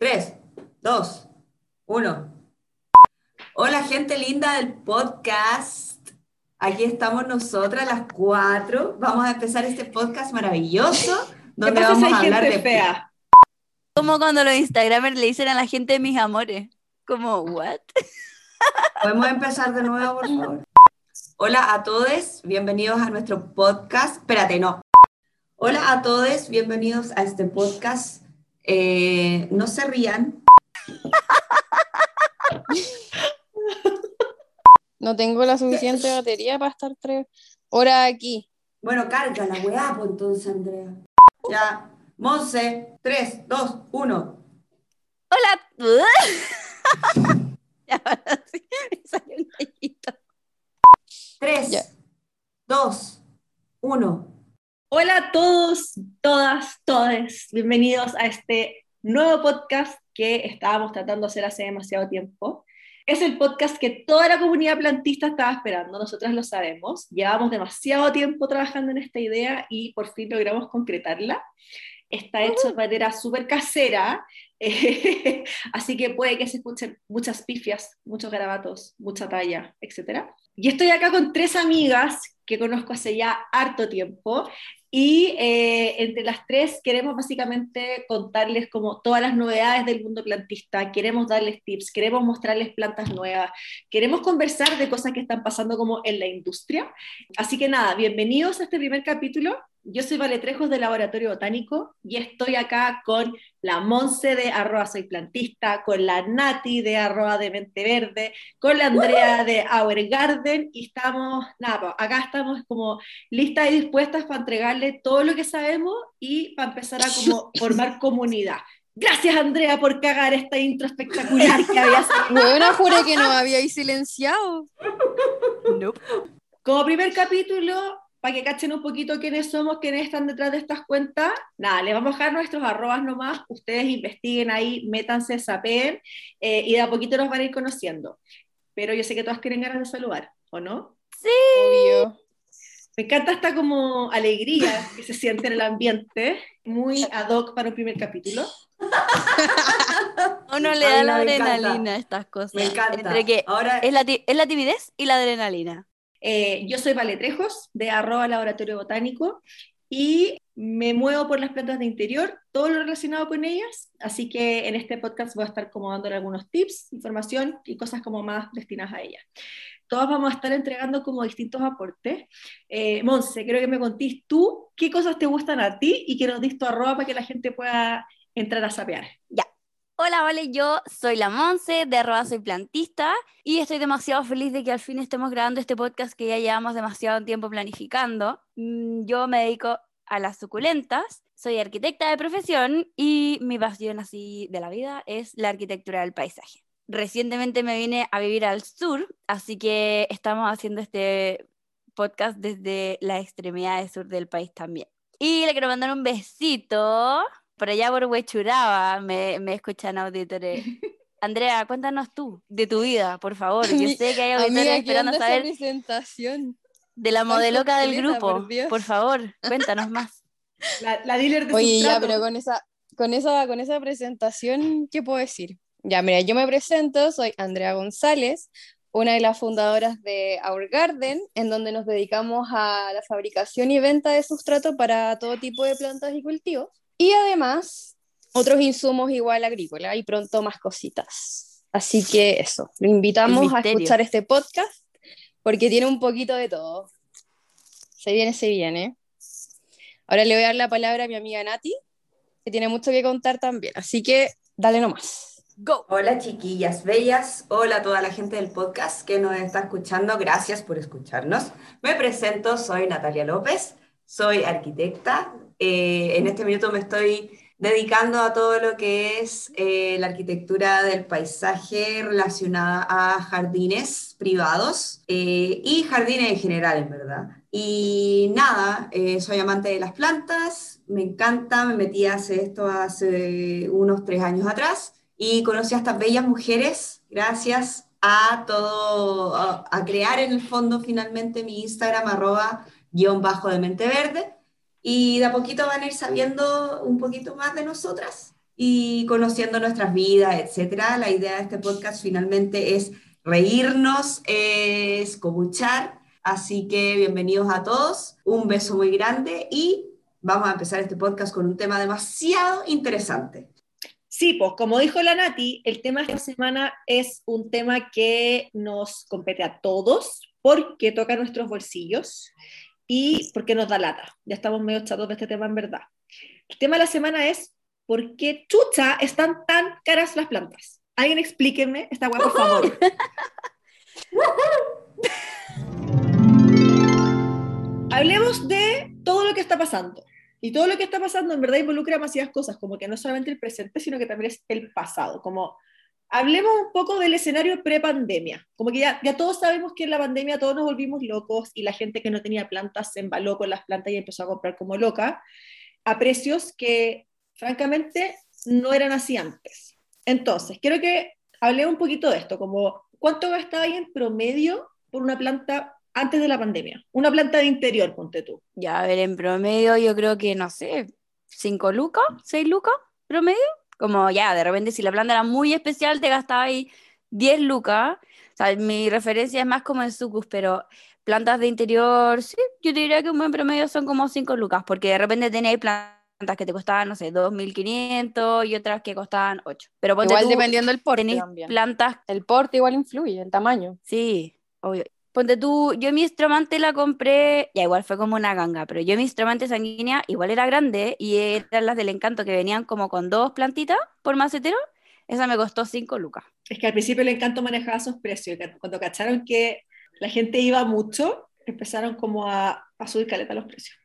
3, 2, 1. Hola gente linda del podcast. Aquí estamos nosotras las cuatro. Vamos a empezar este podcast maravilloso donde pasa si vamos a hablar gente de fea? Como cuando los Instagramers le dicen a la gente mis amores. Como, ¿what? Podemos empezar de nuevo, por favor. Hola a todos, bienvenidos a nuestro podcast. Espérate, no. Hola a todos, bienvenidos a este podcast. Eh, no se rían. No tengo la suficiente batería para estar tres horas aquí. Bueno, carga la weá, pues entonces, Andrea. Ya. Monse, 3, 2, 1. Hola. Ya, ahora sí, me salió un gallito. 3, Ya. 2, 1. Hola a todos, todas, todes. Bienvenidos a este nuevo podcast que estábamos tratando de hacer hace demasiado tiempo. Es el podcast que toda la comunidad plantista estaba esperando, nosotras lo sabemos. Llevamos demasiado tiempo trabajando en esta idea y por fin logramos concretarla. Está hecho de manera súper casera, eh, así que puede que se escuchen muchas pifias, muchos garabatos, mucha talla, etc. Y estoy acá con tres amigas que conozco hace ya harto tiempo y eh, entre las tres queremos básicamente contarles como todas las novedades del mundo plantista, queremos darles tips, queremos mostrarles plantas nuevas, queremos conversar de cosas que están pasando como en la industria. Así que nada, bienvenidos a este primer capítulo. Yo soy Valetrejos del Laboratorio Botánico y estoy acá con la Monse de arroba soy plantista, con la Nati de arroba de mente verde, con la Andrea de Our Garden y estamos, nada, pues, acá estamos como listas y dispuestas para entregarle todo lo que sabemos y para empezar a como formar comunidad. Gracias Andrea por cagar esta intro espectacular que había Bueno, juré que nos habíais silenciado. Nope. Como primer capítulo, para que cachen un poquito quiénes somos, quiénes están detrás de estas cuentas, nada, les vamos a dejar nuestros arrobas nomás, ustedes investiguen ahí, métanse, sapeen, eh, y de a poquito nos van a ir conociendo. Pero yo sé que todas tienen ganas de saludar, ¿o no? Obvio. Me encanta esta como alegría que se siente en el ambiente, muy ad hoc para un primer capítulo. Uno le da la me encanta. adrenalina a estas cosas. Me encanta. Entre que Ahora, es la, es la timidez y la adrenalina. Eh, yo soy Valetrejos, de arroba laboratorio botánico, y me muevo por las plantas de interior, todo lo relacionado con ellas, así que en este podcast voy a estar como dándole algunos tips, información y cosas como más destinadas a ellas. Todos vamos a estar entregando como distintos aportes. Eh, Monse, creo que me contís tú qué cosas te gustan a ti y que nos dis tu para que la gente pueda entrar a sapear. Hola, vale, yo soy la Monse de arroba soy plantista y estoy demasiado feliz de que al fin estemos grabando este podcast que ya llevamos demasiado tiempo planificando. Mm, Yo me dedico a las suculentas, soy arquitecta de profesión y mi pasión así de la vida es la arquitectura del paisaje. Recientemente me vine a vivir al sur, así que estamos haciendo este podcast desde la extremidad sur del país también. Y le quiero mandar un besito por allá por Huechuraba, me, me escuchan auditores. Andrea, cuéntanos tú de tu vida, por favor. Yo sé que hay auditores Amiga, ¿qué esperando saber presentación? de la modeloca del grupo. por? Por favor, cuéntanos más. La, la dealer de Oye, ya, pero con esa, con esa, con esa presentación, ¿qué puedo decir? Ya, mira, yo me presento, soy Andrea González, una de las fundadoras de Our Garden, en donde nos dedicamos a la fabricación y venta de sustrato para todo tipo de plantas y cultivos. Y además, otros insumos igual agrícola y pronto más cositas. Así que eso, lo invitamos a escuchar este podcast porque tiene un poquito de todo. Se viene, se viene. Ahora le voy a dar la palabra a mi amiga Nati, que tiene mucho que contar también. Así que dale nomás. Go. hola chiquillas bellas, hola a toda la gente del podcast que nos está escuchando, gracias por escucharnos. Me presento, soy Natalia López, soy arquitecta. Eh, en este minuto me estoy dedicando a todo lo que es eh, la arquitectura del paisaje relacionada a jardines privados eh, y jardines en general, en verdad. Y nada, eh, soy amante de las plantas, me encanta, me metí a hacer esto hace unos tres años atrás y conocí a estas bellas mujeres gracias a todo, a, a crear en el fondo finalmente mi Instagram arroba guion bajo de mente verde y de a poquito van a ir sabiendo un poquito más de nosotras y conociendo nuestras vidas, etcétera. La idea de este podcast finalmente es reírnos, es comuchar. Así que bienvenidos a todos, un beso muy grande y vamos a empezar este podcast con un tema demasiado interesante. Sí, pues como dijo la Nati, el tema de esta semana es un tema que nos compete a todos porque toca nuestros bolsillos y porque nos da lata. Ya estamos medio chatos de este tema en verdad. El tema de la semana es ¿por qué chucha están tan caras las plantas? Alguien explíquenme esta hueá, por favor. Hablemos de todo lo que está pasando. Y todo lo que está pasando en verdad involucra demasiadas cosas, como que no solamente el presente, sino que también es el pasado. Como hablemos un poco del escenario pre-pandemia. Como que ya, todos sabemos que en la pandemia todos nos volvimos locos y la gente que no tenía plantas se embaló con las plantas y empezó a comprar como loca a precios que francamente no eran así antes. Entonces, quiero que hable un poquito de esto, como cuánto gastaba ahí en promedio por una planta antes de la pandemia? Una planta de interior, ponte tú. Ya, a ver, en promedio yo creo que, no sé, 5 lucas, 6 lucas promedio. Como ya, de repente si la planta era muy especial te gastaba ahí 10 lucas. O sea, mi referencia es más como en sucus, pero plantas de interior, sí, yo diría que un buen promedio son como 5 lucas, porque de repente tenéis plantas que te costaban, no sé, 2.500 y otras que costaban 8. Pero Igual tú, dependiendo del porte también. plantas, El porte igual influye, el tamaño. sí, obvio. Ponte tú, yo mi estromante la compré, ya igual fue como una ganga, pero yo mi estromante sanguínea igual era grande y eran las del encanto que venían como con dos plantitas por macetero, esa me costó 5 lucas. Es que al principio el encanto manejaba esos precios. Cuando cacharon que la gente iba mucho, empezaron como a, a subir caleta los precios.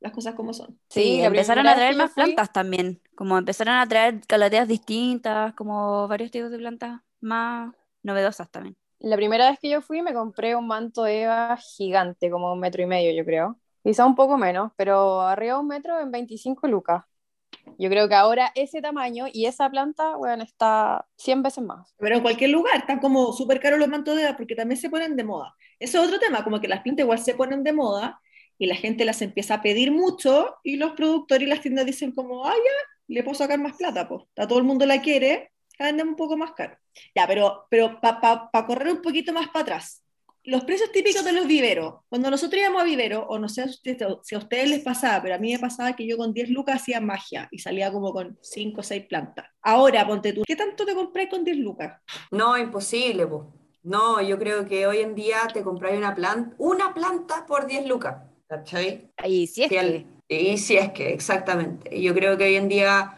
Las cosas como son. Sí, la empezaron primera a traer más fui- plantas también, como empezaron a traer calateas distintas, como varios tipos de plantas más novedosas también. La primera vez que yo fui me compré un manto Eva gigante, como un metro y medio, yo creo. Quizá un poco menos, pero arriba de un metro en 25 lucas. Yo creo que ahora ese tamaño y esa planta, bueno, está 100 veces más. Pero en cualquier lugar están como súper caros los mantos de edad porque también se ponen de moda. Eso es otro tema, como que las plantas igual se ponen de moda y la gente las empieza a pedir mucho y los productores y las tiendas dicen como, ah, ya, le puedo sacar más plata, pues. Todo el mundo la quiere, la venden un poco más caro. Ya, pero, pero para correr un poquito más para atrás, los precios típicos de los viveros, cuando nosotros íbamos a vivero, o no sé si a ustedes les pasaba, pero a mí me pasaba que yo con 10 lucas hacía magia y salía como con 5 o 6 plantas. Ahora, ponte tú, ¿qué tanto te compré con 10 lucas? No, imposible, pues. No, yo creo que hoy en día te compráis una planta, una planta por 10 lucas, ¿cachai? Y si es que, Y si es que, exactamente. Yo creo que hoy en día,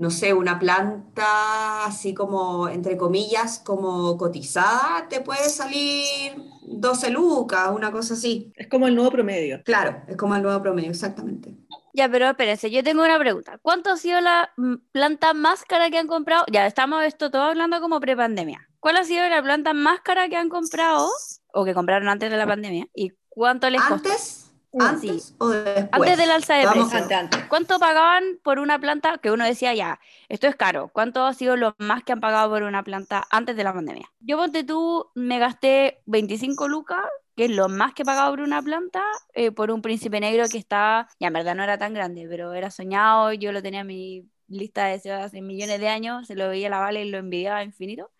no sé, una planta así como, entre comillas, como cotizada, te puede salir 12 lucas, una cosa así. Es como el nuevo promedio. Claro, es como el nuevo promedio, exactamente. ya, pero espérense, yo tengo una pregunta. ¿Cuánto ha sido la mm, planta más cara que han comprado? Ya, estamos esto todo hablando como prepandemia. ¿Cuál ha sido la planta más cara que han comprado o que compraron antes de la pandemia? ¿Y cuánto les costó? ¿Antes? ¿Antes sí. o después? Antes del alza de precios. Antes. ¿Cuánto pagaban por una planta que uno decía ya, esto es caro? ¿Cuánto ha sido lo más que han pagado por una planta antes de la pandemia? Yo, ponte tú, me gasté 25 lucas, que es lo más que he pagado por una planta, eh, por un príncipe negro que estaba, ya en verdad no era tan grande, pero era soñado, yo lo tenía en mi lista de deseos hace millones de años, se lo veía a la Vale y lo envidiaba infinito.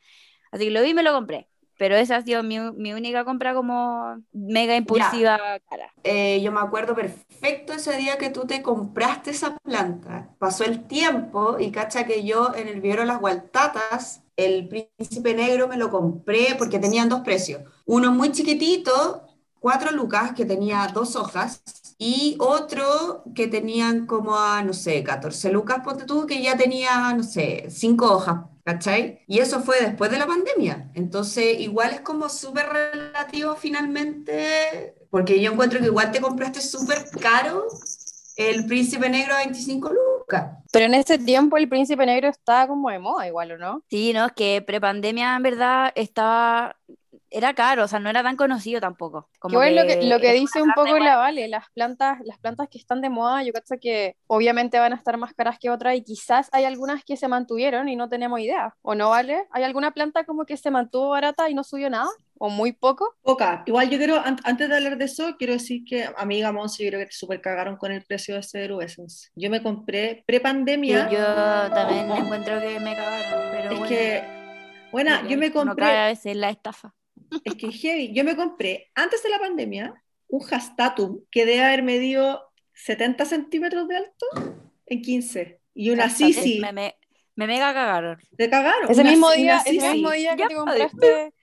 Así que lo vi y me lo compré. Pero esa ha sido mi, mi única compra como mega impulsiva cara. Eh, yo me acuerdo perfecto ese día que tú te compraste esa planta. Pasó el tiempo y cacha que yo en el vivero Las Gualtatas, el príncipe negro me lo compré porque tenían dos precios. Uno muy chiquitito, cuatro lucas, que tenía dos hojas, y otro que tenían como a, no sé, 14 lucas, ponte tú, que ya tenía, no sé, cinco hojas. ¿Cachai? Y eso fue después de la pandemia. Entonces, igual es como súper relativo finalmente, porque yo encuentro que igual te compraste súper caro el príncipe negro a 25 lucas. Pero en ese tiempo el príncipe negro estaba como de moda igual, ¿o no? Sí, no, es que prepandemia en verdad estaba, era caro, o sea, no era tan conocido tampoco. Como Que igual lo que, lo que dice un poco la Vale, las plantas, las plantas que están de moda, yo creo que obviamente van a estar más caras que otras y quizás hay algunas que se mantuvieron y no tenemos idea, ¿o no, Vale? ¿Hay alguna planta como que se mantuvo barata y no subió nada? ¿O muy poco? Poca. Igual yo quiero, an- antes de hablar de eso, quiero decir que, amiga Monse, yo creo que te super cagaron con el precio de Zero Essence. Yo me compré pre-pandemia. yo también encuentro que me cagaron, pero Es bueno, que, bueno, yo me compré, a veces la estafa. Es que heavy, yo me compré antes de la pandemia un Hastatum que debe haber medido 70 centímetros de alto en 15. Y una. Sisi, Me, me, me mega cagaron. te cagaron. Ese una- mismo día, ese mismo día que Ya, te padre. compraste,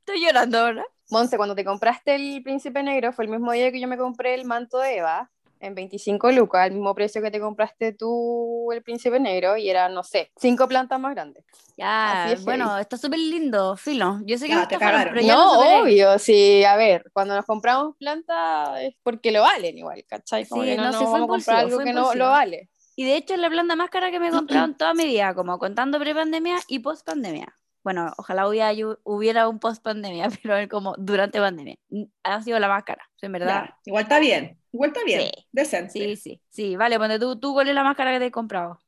Estoy llorando ahora. Monse, cuando te compraste el Príncipe Negro, fue el mismo día que yo me compré el manto de Eva, en 25 lucas, el mismo precio que te compraste tú el Príncipe Negro, y era, no sé, cinco plantas más grandes. Ya, es bueno, está súper lindo, filo. Yo sé que Ya, me te cagaron. pero ya no, obvio, sí, a ver, cuando nos compramos plantas es porque lo valen igual, ¿cachai? Como Sí, que no, no, fue vamos a comprar algo que no lo vale. Y de hecho es la planta más cara que me he comprado en toda mi vida, como contando pre-pandemia y post-pandemia. Bueno, ojalá hubiera, hubiera un post-pandemia, pero como durante pandemia. Ha sido la más cara, en verdad. Ya, igual está bien, igual está bien, Sí. decente. Sí, sí, sí. Vale, ponte tú, tú, ¿cuál es la más cara que te he comprado?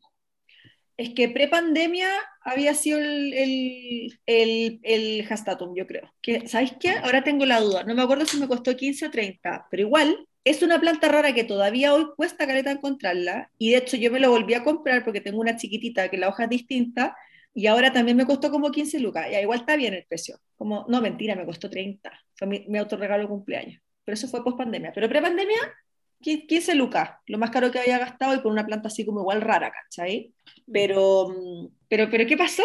Es que pre-pandemia había sido el, el, el, el Hastatum, yo creo. Que, ¿Sabéis qué? Ahora tengo la duda. No me acuerdo si me costó 15 o 30, pero igual es una planta rara que todavía hoy cuesta caleta encontrarla. Y de hecho yo me lo volví a comprar porque tengo una chiquitita que la hoja es distinta y ahora también me costó como 15 lucas. Ya, igual está bien el precio. Como, no, mentira, me costó 30. Fue mi, mi autorregalo de cumpleaños. Pero eso fue post-pandemia. Pero pre-pandemia, 15 lucas. Lo más caro que había gastado y por una planta así como igual rara, ¿cachai? Pero, mm, pero, pero, ¿qué pasó?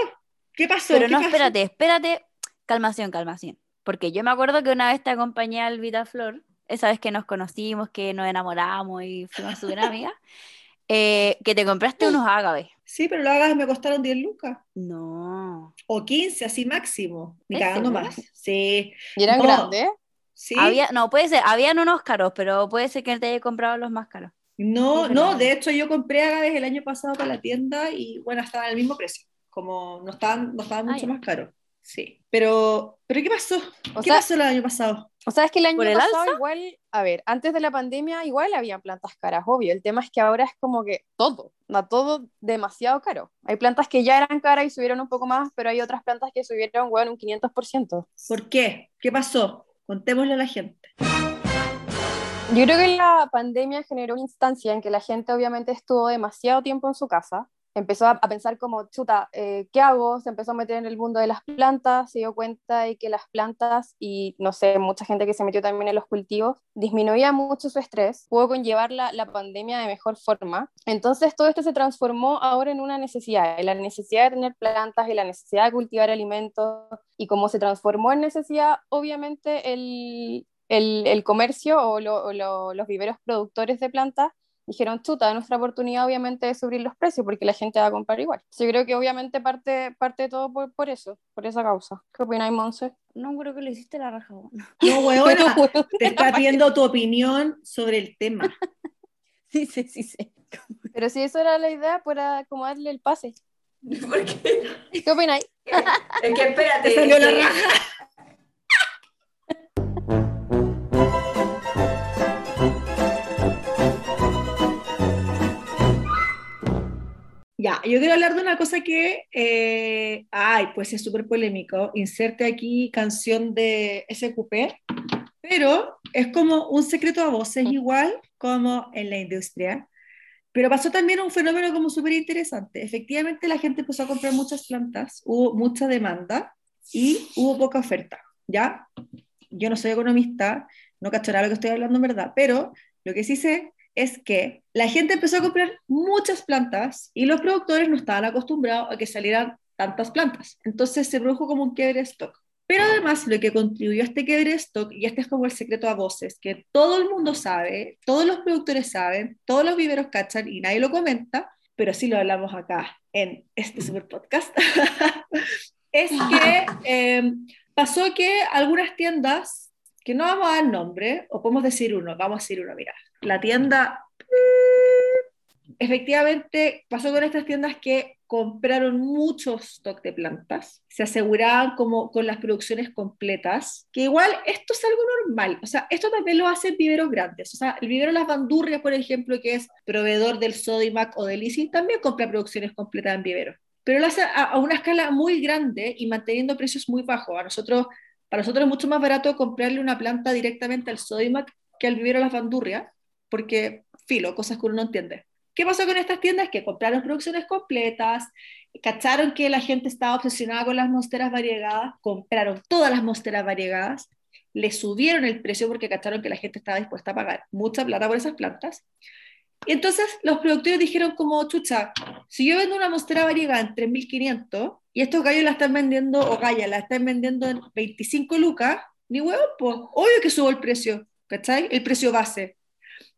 ¿Qué pasó? Pero ¿Qué no, pasó? espérate, espérate. Calmación, calmación. Porque yo me acuerdo que una vez te acompañé al Vitaflor, esa vez que nos conocimos, que nos enamoramos y fuimos súper amigas, eh, que te compraste unos ágaves. Sí, pero los hagas me costaron 10 lucas. No. O 15, así máximo. Ni ¿Es cagando más. Sí. Y eran No. grandes, Sí. Había, no, puede ser, habían unos caros, pero puede ser que te haya comprado los más caros. No, no, de hecho yo compré agaves el año pasado para la tienda y bueno, estaban al mismo precio. Como no estaban, no estaban Ah, mucho más caros. Sí. Pero, ¿pero qué pasó? O ¿Qué sea, pasó el año pasado? O sea, es que el año ¿Por el pasado alza? igual, a ver, antes de la pandemia igual había plantas caras, obvio. El tema es que ahora es como que todo, da todo demasiado caro. Hay plantas que ya eran caras y subieron un poco más, pero hay otras plantas que subieron, bueno, un 500%. ¿Por qué? ¿Qué pasó? Contémosle a la gente. Yo creo que la pandemia generó una instancia en que la gente obviamente estuvo demasiado tiempo en su casa, empezó a, pensar como, chuta, eh, ¿qué hago? Se empezó a meter en el mundo de las plantas, se dio cuenta de que las plantas y, no sé, mucha gente que se metió también en los cultivos, disminuía mucho su estrés, pudo conllevar la, la pandemia de mejor forma. Entonces todo esto se transformó ahora en una necesidad, en la necesidad de tener plantas y la necesidad de cultivar alimentos, y como se transformó en necesidad, obviamente el, el, el comercio o lo, los viveros productores de plantas dijeron, chuta, nuestra oportunidad obviamente es subir los precios porque la gente va a comprar igual. Yo creo que obviamente parte, parte todo por, por eso, por esa causa. ¿Qué opináis, Monse? No creo que lo hiciste la raja. No, weona, te está pidiendo tu opinión sobre el tema. Sí, sí, sí, sí. Pero si eso era la idea, para como darle el pase. ¿Por qué? ¿Qué opináis? Es que espérate. Te salió la raja. Ya, yo quiero hablar de una cosa que, eh, ay, pues es súper polémico. Inserte aquí canción de SQP, pero es como un secreto a voces igual como en la industria. Pero pasó también un fenómeno como súper interesante. Efectivamente, la gente empezó a comprar muchas plantas, hubo mucha demanda y hubo poca oferta, ¿ya? Yo no soy economista, no cacho nada de lo que estoy hablando en verdad, pero lo que sí sé es que la gente empezó a comprar muchas plantas y los productores no estaban acostumbrados a que salieran tantas plantas. Entonces se produjo como un quiebre de stock. Pero además lo que contribuyó a este quiebre de stock, y este es como el secreto a voces, que todo el mundo sabe, todos los productores saben, todos los viveros cachan y nadie lo comenta, pero sí lo hablamos acá en este super podcast, es que eh, pasó que algunas tiendas, que no vamos a dar nombre, o podemos decir uno, vamos a decir uno, mira, la tienda, efectivamente pasó con estas tiendas que compraron mucho stock de plantas, se aseguraban como con las producciones completas, que igual esto es algo normal, o sea, esto también lo hacen viveros grandes, o sea, el vivero Las Bandurrias, por ejemplo, que es proveedor del Sodimac o del Leasing, también compra producciones completas en viveros, pero lo hace a, a una escala muy grande y manteniendo precios muy bajos. A nosotros Para nosotros es mucho más barato comprarle una planta directamente al Sodimac que al vivero a las bandurrias, porque, filo, cosas que uno no entiende. ¿Qué pasó con estas tiendas? Que compraron producciones completas, cacharon que la gente estaba obsesionada con las monsteras variegadas, compraron todas las monsteras variegadas, le subieron el precio porque cacharon que la gente estaba dispuesta a pagar mucha plata por esas plantas. Y entonces los productores dijeron como, chucha, si yo vendo una monstera variegada en 3.500 y estos gallos la están vendiendo, o gallas la están vendiendo en 25 lucas, ni huevo, pues, obvio que subo el precio, ¿cachai? El precio base.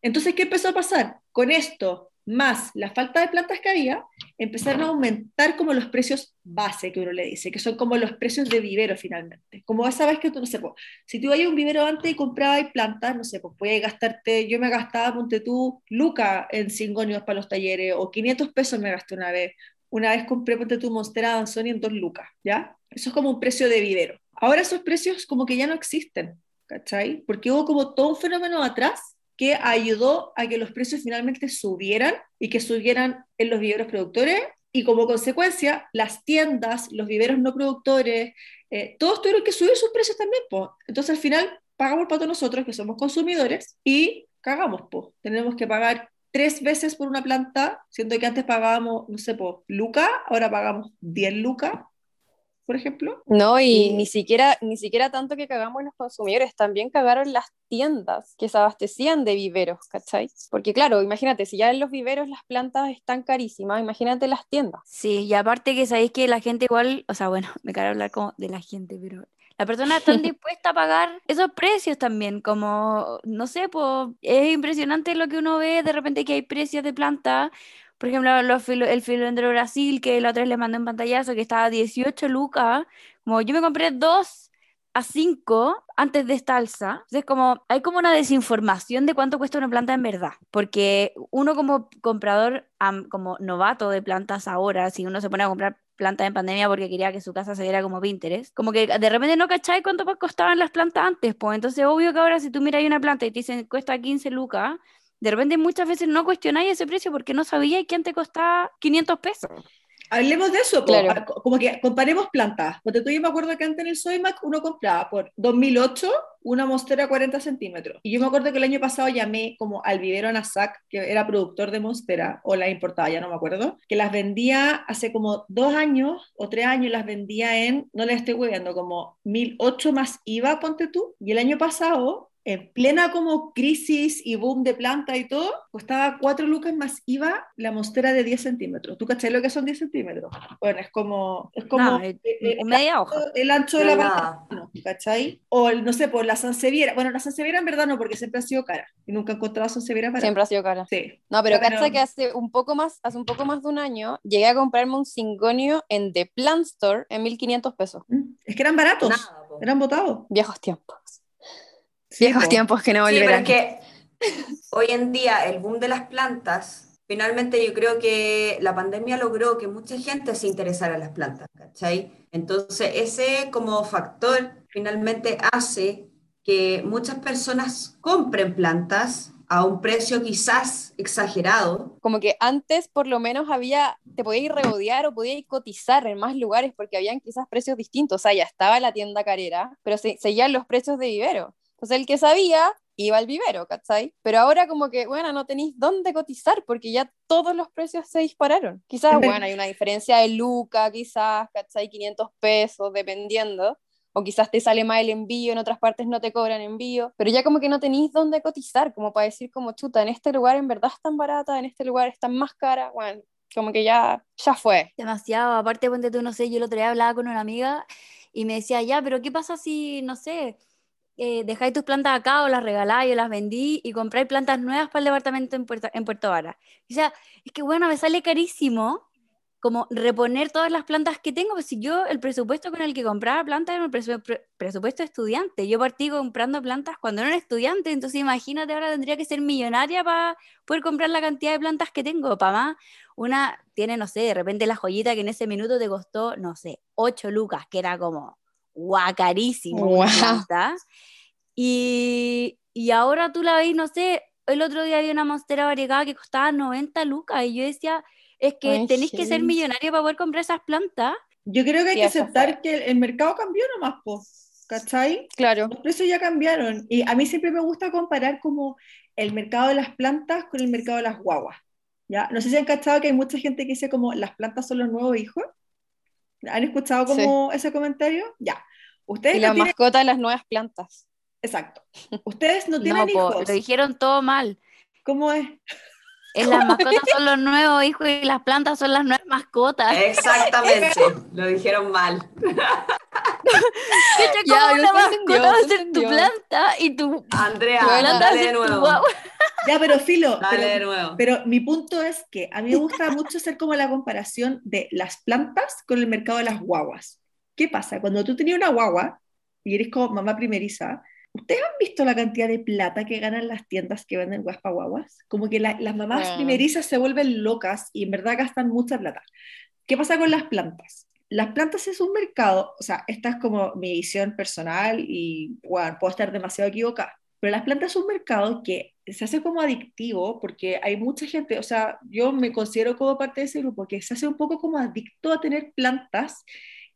Entonces, ¿qué empezó a pasar? Con esto, más la falta de plantas que había, empezaron a aumentar como los precios base que uno le dice, que son como los precios de vivero finalmente. Como esa vez que tú, no sé, si tú hay un vivero antes y comprabas plantas, no sé, pues puedes gastarte, yo me gastaba, ponte tú, Luca en cingonios para los talleres, o 500 pesos me gasté una vez. Una vez compré, ponte tú, Monstera Danzoni en dos lucas, ¿ya? Eso es como un precio de vivero. Ahora esos precios como que ya no existen, ¿cachai? Porque hubo como todo un fenómeno atrás que ayudó a que los precios finalmente subieran y que subieran en los viveros productores y como consecuencia las tiendas, los viveros no productores, eh, todos tuvieron que subir sus precios también. pues Entonces al final pagamos para todos nosotros que somos consumidores y cagamos. pues Tenemos que pagar tres veces por una planta, siendo que antes pagábamos, no sé, pues, Luca, ahora pagamos 10 lucas por ejemplo. No, y ni siquiera, ni siquiera tanto que cagamos los consumidores, también cagaron las tiendas que se abastecían de viveros, ¿cachai? Porque claro, imagínate, si ya en los viveros las plantas están carísimas, imagínate las tiendas. Sí, y aparte que sabéis que la gente igual, o sea, bueno, me quiero hablar como de la gente, pero la persona está dispuesta a pagar esos precios también, como, no sé, pues es impresionante lo que uno ve de repente que hay precios de planta por ejemplo, los el filondro Brasil, que la otra vez le mandé un pantallazo, que estaba a 18 lucas. Como yo me compré dos a 5 antes de esta alza. Entonces, como, hay como una desinformación de cuánto cuesta una planta en verdad. Porque uno como comprador, como novato de plantas ahora, si uno se pone a comprar plantas en pandemia porque quería que su casa se viera como Pinterest, como que de repente no cacháis cuánto costaban las plantas antes. Pues entonces, obvio que ahora si tú miras una planta y te dicen cuesta 15 lucas, de repente muchas veces no cuestionáis ese precio porque no sabíais que antes costaba 500 pesos. Hablemos de eso, claro. como que comparemos plantas. Porque tú yo me acuerdo que antes en el Soymac uno compraba por 2008 una monstera 40 centímetros. Y yo me acuerdo que el año pasado llamé como al vivero Nasac, que era productor de monstera, o la importaba, ya no me acuerdo, que las vendía hace como dos años o tres años, las vendía en, no le estoy hueviendo, como 1008 más IVA, ponte tú. Y el año pasado en plena como crisis y boom de planta y todo, costaba 4 lucas más IVA la mostera de 10 centímetros. ¿Tú cachai lo que son 10 centímetros? Bueno, es como... Es como eh, eh, media hoja. El ancho de la planta, ¿cachai? O, no sé, por la Sanseviera. Bueno, la Sanseviera en verdad no, porque siempre ha sido cara. Y nunca he encontrado Sanseviera para... Siempre ha sido cara. Sí. No, pero cachai que hace un poco más, hace un poco más de un año, llegué a comprarme un cingonio en The Plant Store en 1500 pesos. Mm, es que eran baratos. eran botados. Viejos tiempos. Viejos tiempos que no volverán. Sí, porque hoy en día el boom de las plantas, finalmente yo creo que la pandemia logró que mucha gente se interesara en las plantas, ¿cachai? Entonces ese como factor finalmente hace que muchas personas compren plantas a un precio quizás exagerado. Como que antes por lo menos había, te podías ir rebodear o podías cotizar en más lugares porque habían quizás precios distintos. O sea, ya estaba la tienda carera, pero se, seguían los precios de vivero. Entonces el que sabía iba al vivero, ¿cachai? Pero ahora como que, bueno, no tenéis dónde cotizar porque ya todos los precios se dispararon. Quizás, bueno, hay una diferencia de luca, quizás, ¿cachai? 500 pesos, dependiendo. O quizás te sale más el envío, en otras partes no te cobran envío, pero ya como que no tenéis dónde cotizar, como para decir como chuta, en este lugar en verdad es tan barata, en este lugar es tan más cara, bueno, como que ya, ya fue. Demasiado, aparte ponte tú, no sé, yo el otro día hablaba con una amiga y me decía, ya, pero ¿qué pasa si, no sé, eh, dejáis tus plantas acá o las regaláis o las vendí y compráis plantas nuevas para el departamento en Puerto, en Puerto Vara. O sea, es que bueno, me sale carísimo como reponer todas las plantas que tengo, pues si yo el presupuesto con el que compraba plantas era un presupuesto estudiante, yo partí comprando plantas cuando no era estudiante, entonces imagínate ahora tendría que ser millonaria para poder comprar la cantidad de plantas que tengo, para una tiene, no sé, de repente la joyita que en ese minuto te costó, no sé, 8 lucas, que era como guacarísimo. Y, y ahora tú la veis, no sé, el otro día había una monstera variegada que costaba 90 lucas y yo decía, es que tenéis que ser millonario para poder comprar esas plantas. Yo creo que hay que aceptar que el mercado cambió nomás, pues. ¿cachai? Claro. Los precios ya cambiaron. Y a mí siempre me gusta comparar como el mercado de las plantas con el mercado de las guaguas. ¿ya? No sé si han cachado que hay mucha gente que dice como las plantas son los nuevos hijos. ¿Han escuchado como ese comentario? Ya. Ustedes Y no la tienen- mascota de las nuevas plantas. Exacto. Ustedes no tienen No, po, hijos. lo dijeron todo mal. ¿Cómo es? Las mascotas son los nuevos hijos y las plantas son las nuevas mascotas. Exactamente, lo dijeron mal. Ya, ¿Cómo no una mascota entendió, va a se ser tu planta y tu Andrea, planta dale de nuevo. Ya, pero filo, Dale de pero, nuevo. pero mi punto es que a mí me gusta mucho hacer como la comparación de las plantas con el mercado de las guaguas. ¿Qué pasa? Cuando tú tenías una guagua y eres como mamá primeriza, ¿ustedes han visto la cantidad de plata que ganan las tiendas que venden guas pa' guaguas? Como que la- las mamás Ah. primerizas se vuelven locas y en verdad gastan mucha plata. ¿Qué pasa con las plantas? Las plantas es un mercado, o sea, esta es como mi visión personal y bueno, puedo estar demasiado equivocada, pero las plantas es un mercado que se hace como adictivo porque hay mucha gente, o sea, yo me considero como parte de ese grupo que se hace un poco como adicto a tener plantas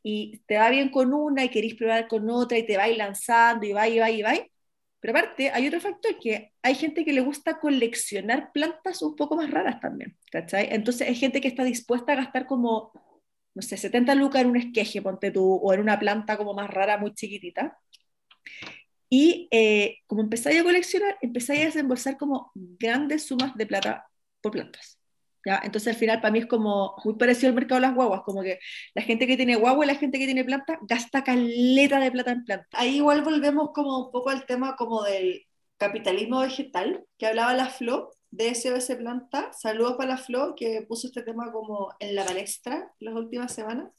y te va bien con una y querís probar con otra y te vais lanzando y va y va y va. Pero aparte, hay otro factor que hay gente que le gusta coleccionar plantas un poco más raras también, ¿cachai? Entonces hay gente que está dispuesta a gastar como, no sé, 70 lucas en un esqueje, ponte tú, o en una planta como más rara, muy chiquitita. Y eh, como empezáis a coleccionar, empezáis a desembolsar como grandes sumas de plata por plantas. ¿Ya? Entonces al final para mí es como muy parecido al mercado de las guaguas, como que la gente que tiene guagua y la gente que tiene planta gasta caleta de plata en planta. Ahí igual volvemos como un poco al tema como del capitalismo vegetal, que hablaba la Flo de SOS Planta. Saludos para la Flo, que puso este tema como en la palestra las últimas semanas.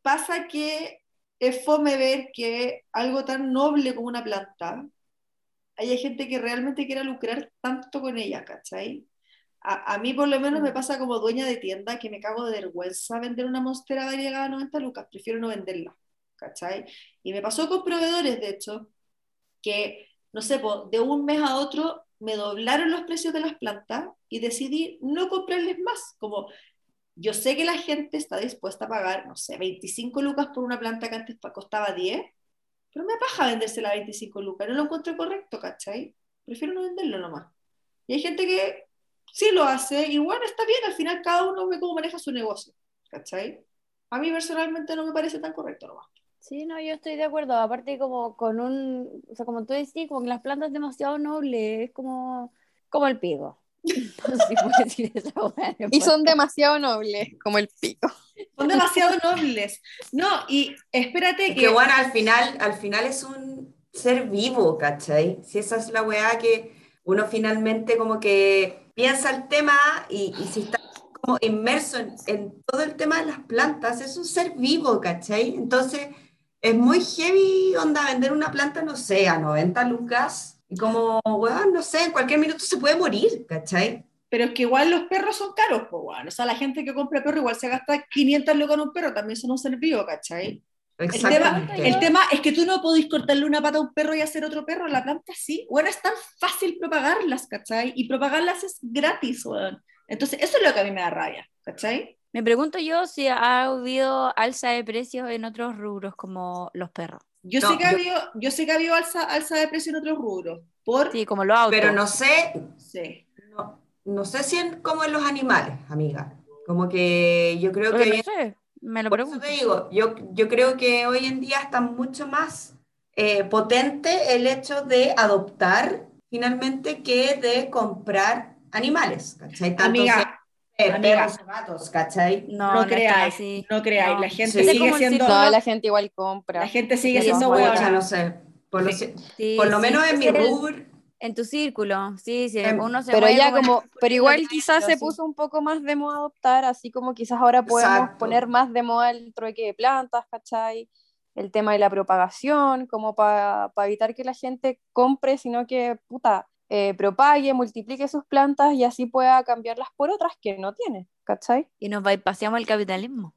Pasa que es fome ver que algo tan noble como una planta, hay gente que realmente quiera lucrar tanto con ella, ¿cachai? A, a mí por lo menos me pasa como dueña de tienda que me cago de vergüenza vender una monstera variegada a 90 lucas, prefiero no venderla, ¿cachai? Y me pasó con proveedores, de hecho, que, no sé, po, de un mes a otro me doblaron los precios de las plantas y decidí no comprarles más, como yo sé que la gente está dispuesta a pagar, no sé, 25 lucas por una planta que antes costaba 10, pero me paja vendérsela a 25 lucas, no lo encuentro correcto, ¿cachai? Prefiero no venderlo nomás. Y hay gente que sí lo hace, y bueno, está bien, al final cada uno ve cómo maneja su negocio, ¿cachai? A mí personalmente no me parece tan correcto nomás. Sí, no, yo estoy de acuerdo. Aparte, como con un, o sea, como tú decís, como que las plantas demasiado noble, es como, como el pigo. No sé si puedo decir esa Y son demasiado nobles, como el pico. Son demasiado nobles. No, y espérate Es que... que bueno, al final, al final es un ser vivo, ¿cachai? Si esa es la weá que uno finalmente como que piensa el tema y, si está como inmerso en, todo el tema de las plantas, es un ser vivo, ¿cachai? Entonces es muy heavy onda vender una planta, no sé, a 90 lucas y como, weón, no sé, en cualquier minuto se puede morir, ¿cachai? Pero es que igual los perros son caros, pues, bueno. O sea, la gente que compra perro igual se gasta 500 lucas en un perro, también son un ser vivo, ¿cachai? El tema, el tema es que tú no podés cortarle una pata a un perro y hacer otro perro, la planta sí. Bueno, es tan fácil propagarlas, ¿cachai? Y propagarlas es gratis, weón. Entonces, eso es lo que a mí me da rabia, ¿cachai? Me pregunto yo si ha habido alza de precios en otros rubros como los perros. Yo, No, sé, que ha yo- habido, yo sé que ha habido alza, alza de precio en otros rubros. Por... Sí, como los autos. Pero no sé, Sí. no, no sé si en, como en los animales, amiga. Como que yo creo Pero que no sé, me lo por eso pregunto. te digo, yo, yo creo que hoy en día está mucho más eh, potente el hecho de adoptar finalmente que de comprar animales, ¿cachai? Tanto Amiga, sea, eh, amiga. perros gatos, ¿cachai? No, no, creáis, no creáis. No. La gente Sí. Sigue siendo... No, la gente igual compra. La gente sigue Sí, siendo huevona. no sé. Por lo, Sí. Sí, por lo sí, menos en mi rubro, En tu círculo, sí, sí, Em, uno se Pero ya como pero igual quizás se sí. puso un poco más de moda adoptar, así como quizás ahora podemos Exacto. poner más de moda el trueque de plantas, ¿cachai? El tema de la propagación, como para evitar que la gente compre, sino que, puta, eh, propague, multiplique sus plantas y así pueda cambiarlas por otras que no tiene, ¿cachai? Y nos bypaseamos el capitalismo.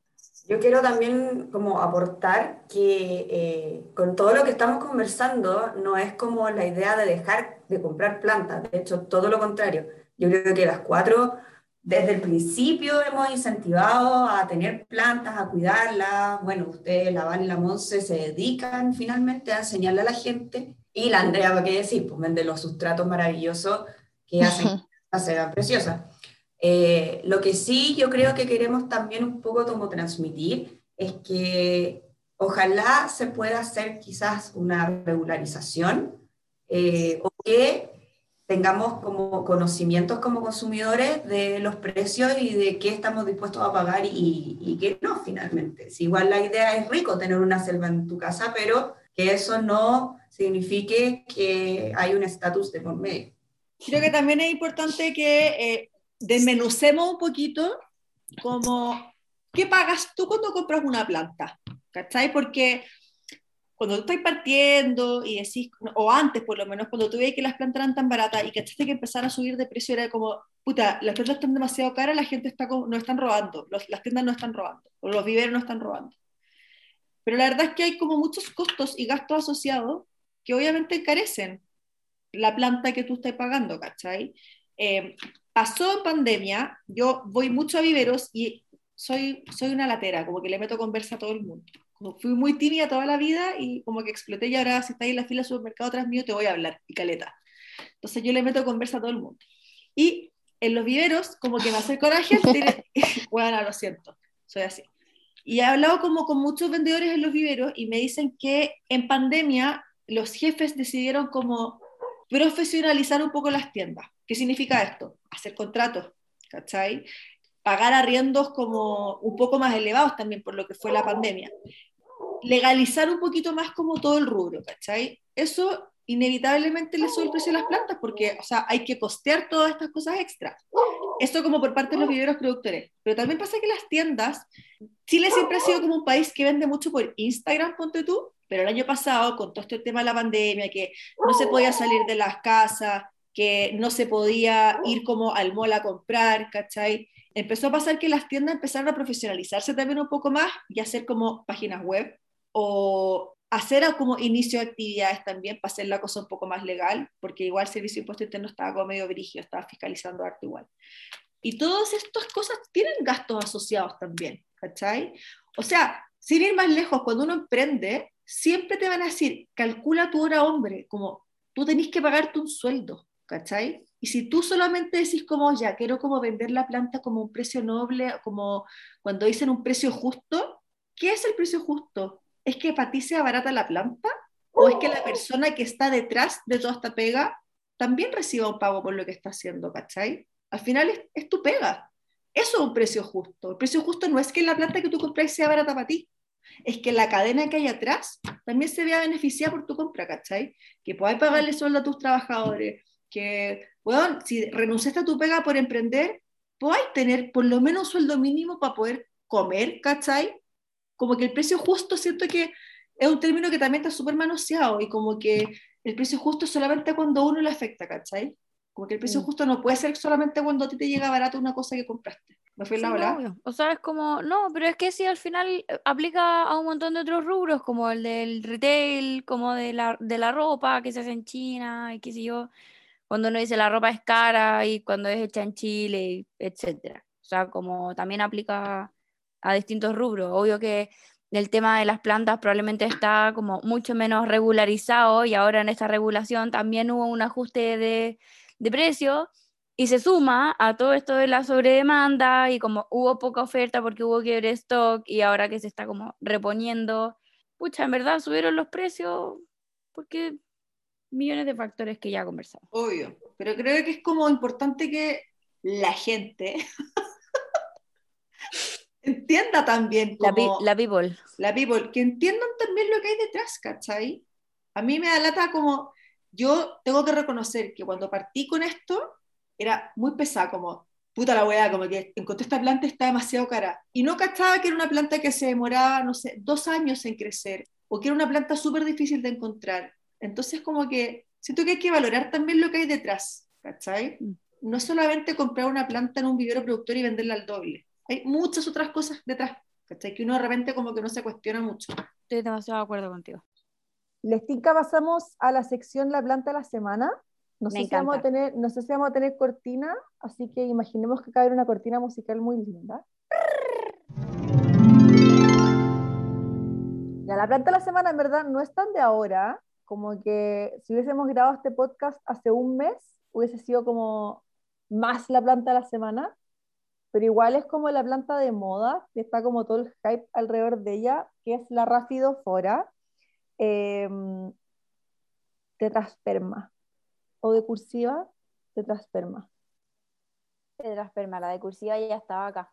Yo quiero también como aportar que eh, con todo lo que estamos conversando no es como la idea de dejar de comprar plantas, de hecho todo lo contrario. Yo creo que las cuatro desde el principio hemos incentivado a tener plantas, a cuidarlas. Bueno, ustedes, la Van y la Monse, se dedican finalmente a enseñarle a la gente. Y la Andrea, ¿para qué decir? Pues vende los sustratos maravillosos que hacen sean preciosas. Eh, lo que sí yo creo que queremos también un poco como transmitir es que ojalá se pueda hacer quizás una regularización eh, o que tengamos como conocimientos como consumidores de los precios y de qué estamos dispuestos a pagar y, y qué no finalmente. Si igual la idea es rico tener una selva en tu casa, pero que eso no signifique que hay un estatus de por medio. Creo que también es importante que eh, desmenucemos un poquito como qué pagas tú cuando compras una planta, ¿cachai? Porque cuando tú estás partiendo y decís, o antes por lo menos, cuando tú veías que las plantas eran tan baratas y que que empezar a subir de precio, era como, puta, las plantas están demasiado caras, la gente está no están robando, las tiendas no están robando, o los viveros no están robando. Pero la verdad es que hay como muchos costos y gastos asociados que obviamente encarecen la planta que tú estás pagando, ¿cachai? Eh, pasó pandemia, yo voy mucho a viveros y soy, soy una latera, como que le meto conversa a todo el mundo. Como fui muy tímida toda la vida y como que exploté y ahora si estáis en la fila del supermercado atrás mío te voy a hablar y caleta. Entonces yo le meto conversa a todo el mundo. Y en los viveros, como que me hace coraje, bueno, lo siento, soy así. Y he hablado como con muchos vendedores en los viveros y me dicen que en pandemia los jefes decidieron como profesionalizar un poco las tiendas. ¿Qué significa esto? Hacer contratos, ¿cachai? Pagar arriendos como un poco más elevados también por lo que fue la pandemia. Legalizar un poquito más como todo el rubro, ¿cachai? Eso inevitablemente le sube el precio de las plantas porque, o sea, hay que costear todas estas cosas extras. Esto como por parte de los viveros productores. Pero también pasa que las tiendas, Chile siempre ha sido como un país que vende mucho por Instagram, ponte tú, pero el año pasado, con todo este tema de la pandemia, que no se podía salir de las casas, que no se podía ir como al mall a comprar, ¿cachai? Empezó a pasar que las tiendas empezaron a profesionalizarse también un poco más y hacer como páginas web o hacer como inicio de actividades también para hacer la cosa un poco más legal, porque igual el Servicio de Impuesto Interno estaba como medio brígido, estaba fiscalizando arte igual. Y todas estas cosas tienen gastos asociados también, ¿cachai? O sea, sin ir más lejos, cuando uno emprende, siempre te van a decir, calcula tu hora hombre, como tú tenés que pagarte un sueldo, ¿cachai? Y si tú solamente decís como, ya, quiero como vender la planta como un precio noble, como cuando dicen un precio justo, ¿qué es el precio justo? ¿Es que para ti sea barata la planta? ¿O es que la persona que está detrás de toda esta pega también reciba un pago por lo que está haciendo, ¿cachai? Al final es, es tu pega. Eso es un precio justo. El precio justo no es que la planta que tú compras sea barata para ti, es que la cadena que hay atrás también se vea beneficiada por tu compra, ¿cachai? Que podáis pagarle sueldo a tus trabajadores, que, bueno, si renunciaste a tu pega por emprender, podáis tener por lo menos un sueldo mínimo para poder comer, ¿cachai? Como que el precio justo siento que es un término que también está súper manoseado y como que el precio justo es solamente cuando uno le afecta, ¿cachai? Como que el precio mm. justo no puede ser solamente cuando a ti te llega barato una cosa que compraste. ¿Me fui la hora? o sea, es como, no, pero es que si al final eh, aplica a un montón de otros rubros, como el del retail, como de la, de la ropa que se hace en China, y qué sé yo, cuando uno dice la ropa es cara y cuando es hecha en Chile, etcétera. O sea, como también aplica a distintos rubros. Obvio que el tema de las plantas probablemente está como mucho menos regularizado y ahora en esta regulación también hubo un ajuste de, de precio y se suma a todo esto de la sobredemanda y como hubo poca oferta porque hubo ver stock y ahora que se está como reponiendo, pucha, en verdad subieron los precios porque millones de factores que ya conversamos. Obvio, pero creo que es como importante que la gente entienda también como la, people. La people, que entiendan también lo que hay detrás, ¿cachai? A mí me da lata como, yo tengo que reconocer que cuando partí con esto, era muy pesada, como, puta la weá, como que encontré esta planta está demasiado cara. Y no cachaba que era una planta que se demoraba, no sé, dos años en crecer, o que era una planta súper difícil de encontrar. Entonces, como que siento que hay que valorar también lo que hay detrás, ¿cachai? Mm. No solamente comprar una planta en un vivero productor y venderla al doble. Hay muchas otras cosas detrás, ¿cachai? Que uno de repente como que no se cuestiona mucho. Estoy demasiado de acuerdo contigo. Les tinca pasamos a la sección La planta de la semana. No sé, si vamos a tener, no sé si vamos a tener cortina, así que imaginemos que cabe una cortina musical muy linda. Ya, la planta de la semana en verdad no es tan de ahora, como que si hubiésemos grabado este podcast hace un mes, hubiese sido como más la planta de la semana, pero igual es como la planta de moda, que está como todo el hype alrededor de ella, que es la Rafidofora eh, tetrasperma, o de cursiva, tetrasperma. Tetrasperma, la de cursiva ya estaba acá.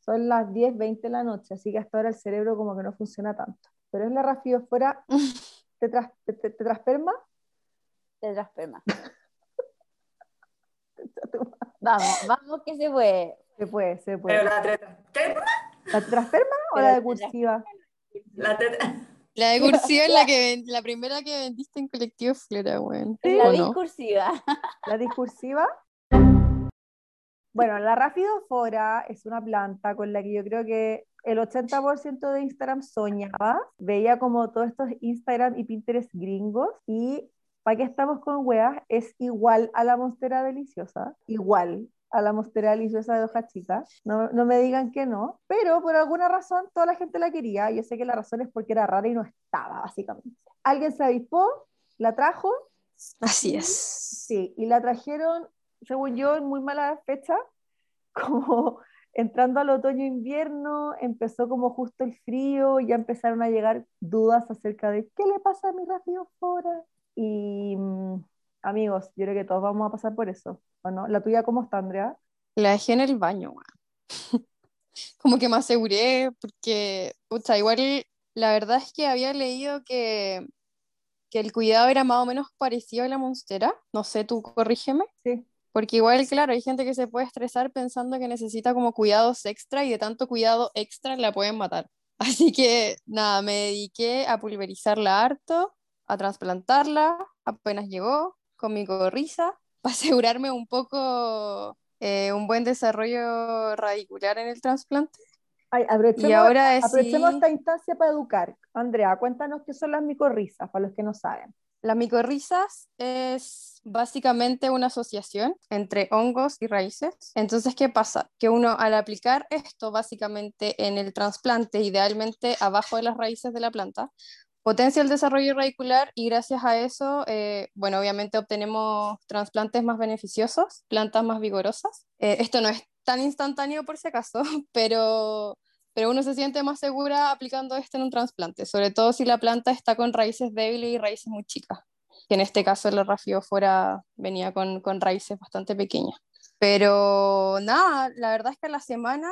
Son las 10, 20 de la noche, así que hasta ahora el cerebro como que no funciona tanto. Pero es la Rafidofora tetras- tet- tetrasperma. Tetrasperma. Vamos, vamos que se puede. Se puede, se puede. Pero la tetra. ¿Tetra? ¿La tetrasperma o Pero la de cursiva? La tetra. La de cursiva es la, que la primera que vendiste en colectivo Flora, weón. Es la discursiva. La discursiva. Bueno, la rafidofora es una planta con la que yo creo que el 80% de Instagram soñaba. Veía como todos estos Instagram y Pinterest gringos y ¿para qué estamos con weas? Es igual a la monstera deliciosa, igual a la monstera deliciosa de hoja chica. No, no me digan que no, pero por alguna razón toda la gente la quería. Yo sé que la razón es porque era rara y no estaba, básicamente. Alguien se avispó, la trajo Así es. Sí, y la trajeron, según yo, en muy mala fecha, como entrando al otoño-invierno, empezó como justo el frío, ya empezaron a llegar dudas acerca de qué le pasa a mi radiofora. Y mm, amigos, yo creo que todos vamos a pasar por eso, ¿o no? ¿La tuya cómo está, Andrea? La dejé en el baño. Como que me aseguré, porque, pucha, igual la verdad es que había leído que, que el cuidado era más o menos parecido a la monstera. No sé, tú corrígeme. Sí, Porque igual, claro, hay gente que se puede estresar pensando que necesita como cuidados extra y de tanto cuidado extra la pueden matar. Así que nada, me dediqué a pulverizarla harto, a trasplantarla, apenas llegó, con mi corrisa, para asegurarme un poco eh, un buen desarrollo radicular en el trasplante. Ay, aprovechemos, Y ahora decidí- aprovechemos esta instancia para educar. Andrea, cuéntanos qué son las micorrizas, para los que no saben. Las micorrizas es básicamente una asociación entre hongos y raíces. Entonces, ¿qué pasa? Que uno al aplicar esto básicamente en el trasplante, idealmente abajo de las raíces de la planta, potencia el desarrollo radicular y gracias a eso, eh, bueno, obviamente obtenemos trasplantes más beneficiosos, plantas más vigorosas. Eh, esto no es tan instantáneo por si acaso, pero pero uno se siente más segura aplicando esto en un trasplante, sobre todo si la planta está con raíces débiles y raíces muy chicas, que en este caso el fuera venía con, raíces bastante pequeñas. Pero nada, la verdad es que a la semana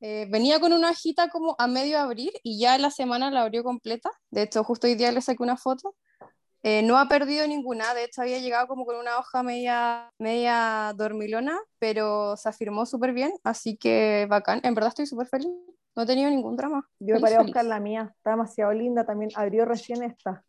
eh, venía con una hojita como a medio abrir y ya la semana la abrió completa. De hecho, justo hoy día le saqué una foto. Eh, no ha perdido ninguna, de hecho había llegado como con una hoja media, media dormilona, pero se afirmó súper bien, así que bacán. En verdad estoy súper feliz, no he tenido ningún drama. Yo me paré a buscar la mía, está demasiado linda también, abrió recién esta.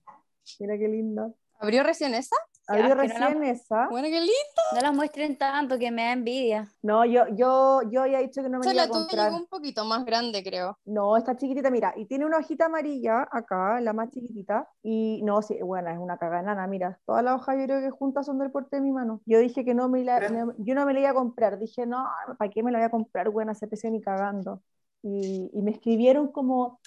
Mira qué linda. ¿Abrió recién esa? Abrió que no la- recién esa. Bueno, qué lindo. No las muestren tanto que me da envidia. No, yo, yo, yo había dicho que no me iba a comprar. llegó un poquito más grande, creo. No, está chiquitita, mira, y tiene una hojita amarilla acá, la más chiquitita, y no, sí, bueno, es una caganana, mira, todas las hojas yo creo que juntas son del porte de mi mano. Yo dije que no me la, no- yo no me la iba a comprar, dije, no, ¿para qué me la voy a comprar, buena CPC ni cagando? Y, y me escribieron como,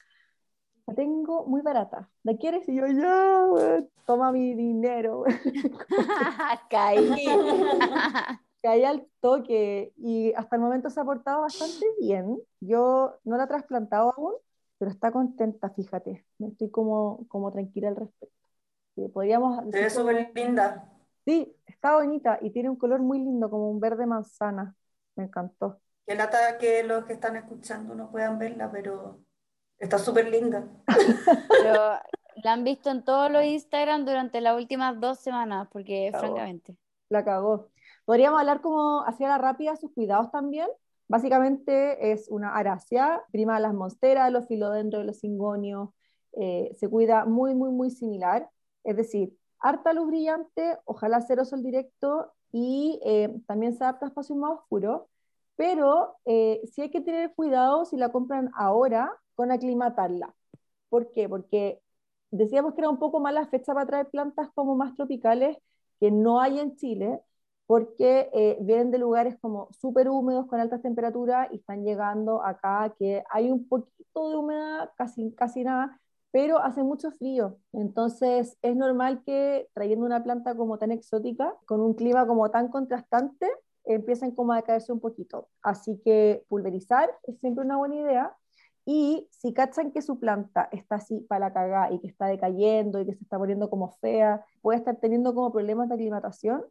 la tengo muy barata, ¿la quieres? Y yo, ya, toma mi dinero. Caí. caí al toque y hasta el momento se ha portado bastante bien. Yo no la he trasplantado aún, pero está contenta, fíjate. Me estoy como, como tranquila al respecto. Sí, podríamos Se ve decir como- súper linda. Sí, está bonita y tiene un color muy lindo, como un verde manzana. Me encantó. Que lata que los que están escuchando no puedan verla, pero está súper linda. Pero la han visto en todos los Instagram durante las últimas dos semanas, porque Cagó. francamente. La cagó. Podríamos hablar como hacia la rápida sus cuidados también. Básicamente es una aracia, prima de las monsteras, los filodendros, los cingonios. eh, se cuida muy, muy, muy similar. Es decir, harta luz brillante, ojalá cero sol directo y eh, también se adapta a espacios más oscuros. Pero eh, sí hay que tener cuidado si la compran ahora con aclimatarla. ¿Por qué? Porque decíamos que era un poco mala fecha para traer plantas como más tropicales que no hay en Chile, porque eh, vienen de lugares como súper húmedos con altas temperaturas y están llegando acá que hay un poquito de humedad, casi, casi nada, pero hace mucho frío. Entonces es normal que trayendo una planta como tan exótica, con un clima como tan contrastante, empiecen como a decaerse un poquito. Así que pulverizar es siempre una buena idea. Y si cachan que su planta está así para la cagada y que está decayendo y que se está poniendo como fea, puede estar teniendo como problemas de aclimatación,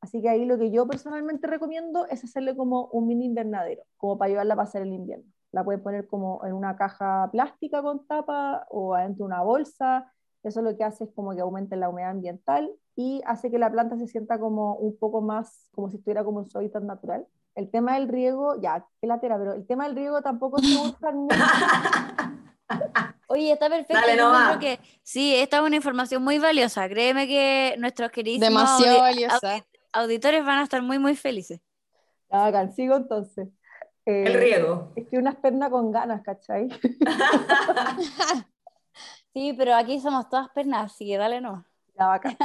Así que ahí lo que yo personalmente recomiendo es hacerle como un mini invernadero, como para ayudarla a pasar el invierno. La pueden poner como en una caja plástica con tapa o adentro de una bolsa. Eso lo que hace es como que aumente la humedad ambiental y hace que la planta se sienta como un poco más, como si estuviera como en su hábitat natural. El tema del riego, ya, qué latera, pero el tema del riego tampoco se usa mucho. Oye, está perfecto. Dale, no va. que sí, esta es una información muy valiosa. Créeme que nuestros queridos Demasiado valiosa. auditores van a estar muy, muy felices. Ya, bacán, sigo entonces. Eh, El riego. Es que una perna con ganas, ¿cachai? Sí, pero aquí somos todas pernas, así que dale no. Ya, bacán.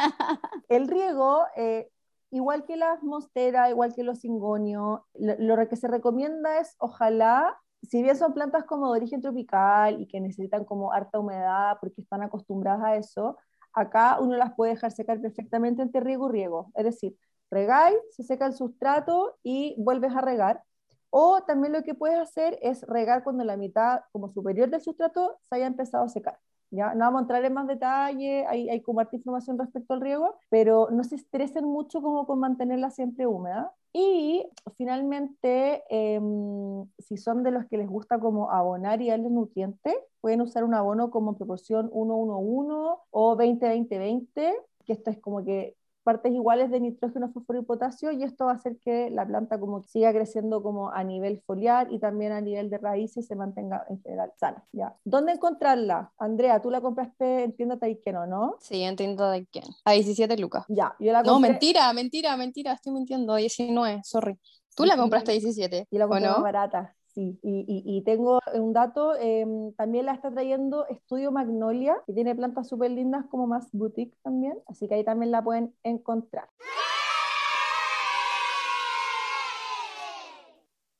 El riego, eh, igual que las monsteras, igual que los cingonios, lo, lo que se recomienda es, ojalá, si bien son plantas como de origen tropical y que necesitan como harta humedad porque están acostumbradas a eso, acá uno las puede dejar secar perfectamente entre riego y riego. Es decir, regáis, se seca el sustrato y vuelves a regar. O también lo que puedes hacer es regar cuando la mitad como superior del sustrato se haya empezado a secar. ¿Ya? No vamos a entrar en más detalle, hay, hay como información respecto al riego, pero no se estresen mucho como con mantenerla siempre húmeda. Y finalmente, em, si son de los que les gusta como abonar y darle nutrientes, pueden usar un abono como en proporción 1-1-1 o 20-20-20, que esto es como que partes iguales de nitrógeno, fósforo y potasio y esto va a hacer que la planta como siga creciendo como a nivel foliar y también a nivel de raíces y se mantenga en general sana. ¿ya? ¿Dónde encontrarla? Andrea, tú la compraste en tienda Taiken, ¿no? Sí, entiendo de quién. A 17 lucas. Ya, yo la No, mentira, mentira, mentira, estoy mintiendo. 19, sorry. Tú la compraste a 17, y la ¿o compré más barata. Sí, y, y, tengo un dato, em, también la está trayendo Estudio Magnolia, que tiene plantas súper lindas como más boutique también, así que ahí también la pueden encontrar.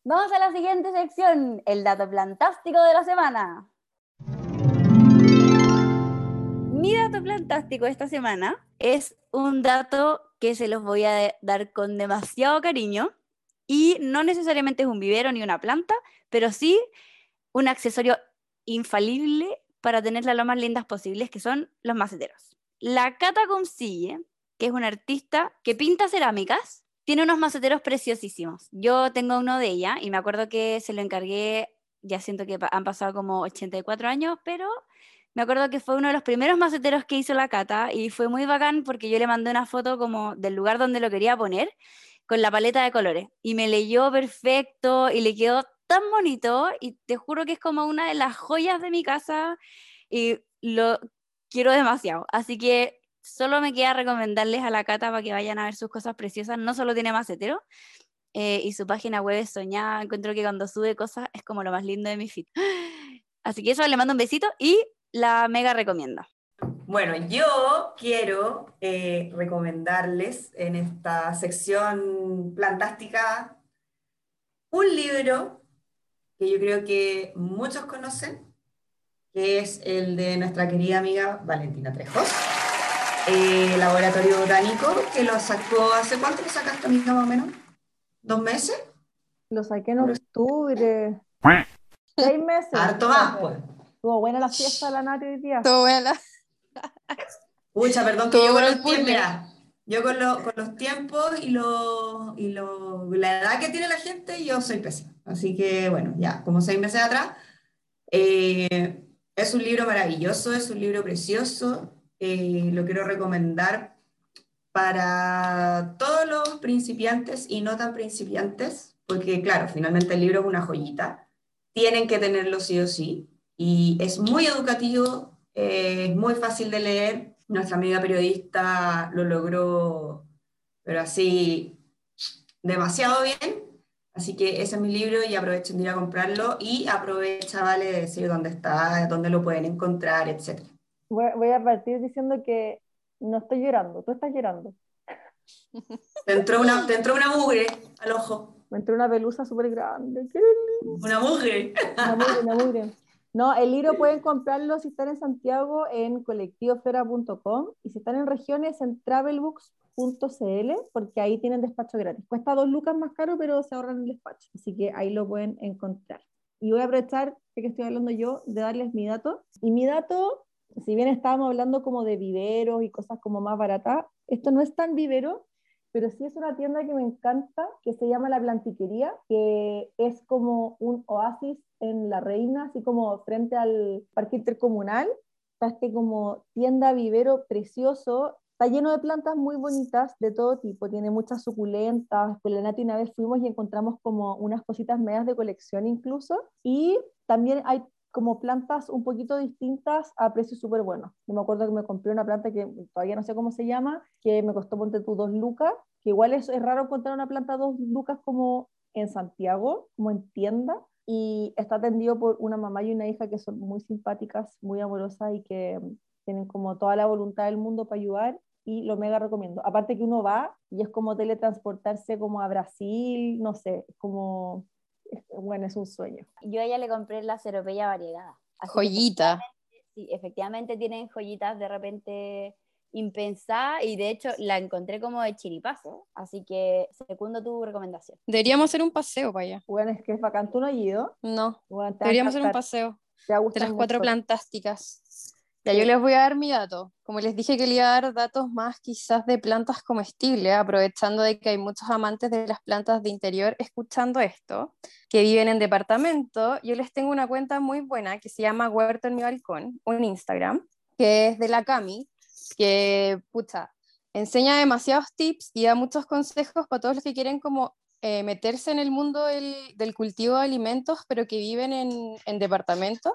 Vamos a la siguiente sección, el dato plantástico de la semana. Mi dato plantástico esta semana es un dato que se los voy a dar con demasiado cariño y no necesariamente es un vivero ni una planta, pero sí un accesorio infalible para tenerlas lo más lindas posibles, que son los maceteros. La Cata Consille, que es una artista que pinta cerámicas, tiene unos maceteros preciosísimos. Yo tengo uno de ella y me acuerdo que se lo encargué, ya siento que han pasado como 84 años, pero me acuerdo que fue uno de los primeros maceteros que hizo la Cata y fue muy bacán porque yo le mandé una foto como del lugar donde lo quería poner con la paleta de colores y me leyó perfecto y le quedó tan bonito y te juro que es como una de las joyas de mi casa y lo quiero demasiado. Así que solo me queda recomendarles a la Cata para que vayan a ver sus cosas preciosas. No solo tiene macetero eh, y su página web es soñada. Encuentro que cuando sube cosas es como lo más lindo de mi feed. Así que eso, le mando un besito y la mega recomiendo. Bueno, yo quiero eh, recomendarles en esta sección plantástica un libro que yo creo que muchos conocen, que es el de nuestra querida amiga Valentina Trejos, eh, Laboratorio Botánico, que lo sacó, ¿hace cuánto lo sacaste, amiga, más o menos? ¿Dos meses? Lo saqué en octubre. Seis meses. Harto más, pues. Estuvo buena la fiesta de la Nati hoy día. Todo buena. Pucha, perdón que yo con los tiempos, mira, yo con, lo- con los tiempos y, lo, y lo- la edad que tiene la gente, yo soy pésima. Así que bueno, ya, como seis meses atrás, eh, es un libro maravilloso, es un libro precioso, eh, lo quiero recomendar para todos los principiantes y no tan principiantes, porque claro, finalmente el libro es una joyita, tienen que tenerlo sí o sí, y es muy educativo, eh, es muy fácil de leer, nuestra amiga periodista lo logró, pero así, demasiado bien, así que ese es mi libro y aprovechen de ir a comprarlo y aprovecha, vale, de decir dónde está, dónde lo pueden encontrar, etc. Voy, a partir diciendo que no estoy llorando, tú estás llorando. Te entró una, te entró una mugre al ojo. Me entró una pelusa súper grande. ¡Qué Una mugre. Una mugre, una mugre. No, el libro pueden comprarlo si están en Santiago en colectivoflora.com y si están en regiones en travelbooks.cl porque ahí tienen despacho gratis. Cuesta dos lucas más caro, pero se ahorran el despacho. Así que ahí lo pueden encontrar. Y voy a aprovechar que estoy hablando yo de darles mi dato. Y mi dato, si bien estábamos hablando como de viveros y cosas como más baratas, esto no es tan vivero, pero sí es una tienda que me encanta, que se llama La Plantiquería, que es como un oasis en La Reina, así como frente al parque intercomunal. Está este como tienda vivero precioso, está lleno de plantas muy bonitas de todo tipo, tiene muchas suculentas, con la Nati una vez fuimos y encontramos como unas cositas medias de colección incluso, y también hay como plantas un poquito distintas a precios súper buenos. Yo me acuerdo que me compré una planta que todavía no sé cómo se llama, que me costó, ponte tú, dos lucas, que igual es, es raro encontrar una planta dos lucas como en Santiago, como en tienda, y está atendido por una mamá y una hija que son muy simpáticas, muy amorosas y que tienen como toda la voluntad del mundo para ayudar y lo mega recomiendo. Aparte que uno va y es como teletransportarse como a Brasil, no sé, es como, bueno, es un sueño. Yo a ella le compré la ceropeya variegada. Joyita. efectivamente- Sí, efectivamente tienen joyitas de repente impensadas y de hecho la encontré como de chiripazo, así que segundo tu recomendación. Deberíamos hacer un paseo para allá. Bueno, es que es bacán, tú no has ido. No, Bueno, deberíamos hacer un paseo te de las cuatro mucho. plantásticas. Ya, yo les voy a dar mi dato. Como les dije que le iba a dar datos más quizás de plantas comestibles, aprovechando de que hay muchos amantes de las plantas de interior escuchando esto, que viven en departamento, yo les tengo una cuenta muy buena que se llama Huerto en mi balcón, un Instagram, que es de la Cami, que, pucha, enseña demasiados tips y da muchos consejos para todos los que quieren como eh, meterse en el mundo del, cultivo de alimentos, pero que viven en, en departamentos.